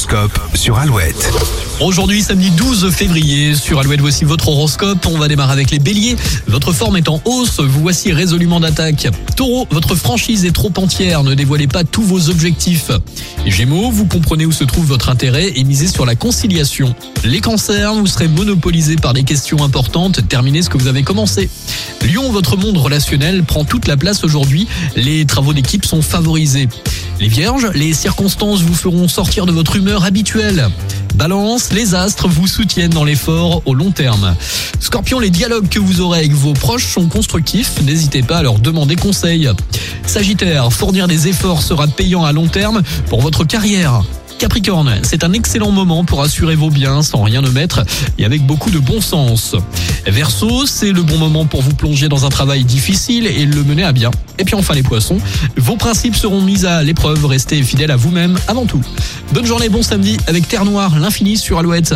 l'horoscope sur Alouette. Aujourd'hui, samedi 12 février, sur Alouette, voici votre horoscope. On va démarrer avec les béliers. Votre forme est en hausse, vous voici résolument d'attaque. Taureau, votre franchise est trop entière, ne dévoilez pas tous vos objectifs. Gémeaux, vous comprenez où se trouve votre intérêt et misez sur la conciliation. Les cancers, vous serez monopolisé par des questions importantes, terminez ce que vous avez commencé. Lion, votre monde relationnel prend toute la place aujourd'hui, les travaux d'équipe sont favorisés. Les vierges, les circonstances vous feront sortir de votre humeur habituelle. Balance, les astres vous soutiennent dans l'effort au long terme. Scorpion, les dialogues que vous aurez avec vos proches sont constructifs, n'hésitez pas à leur demander conseil. Sagittaire, fournir des efforts sera payant à long terme pour votre carrière. Capricorne, c'est un excellent moment pour assurer vos biens sans rien omettre et avec beaucoup de bon sens. Verseau, c'est le bon moment pour vous plonger dans un travail difficile et le mener à bien. Et puis enfin les poissons, vos principes seront mis à l'épreuve, restez fidèles à vous-même avant tout. Bonne journée, bon samedi avec Terre Noire, l'infini sur Alouette.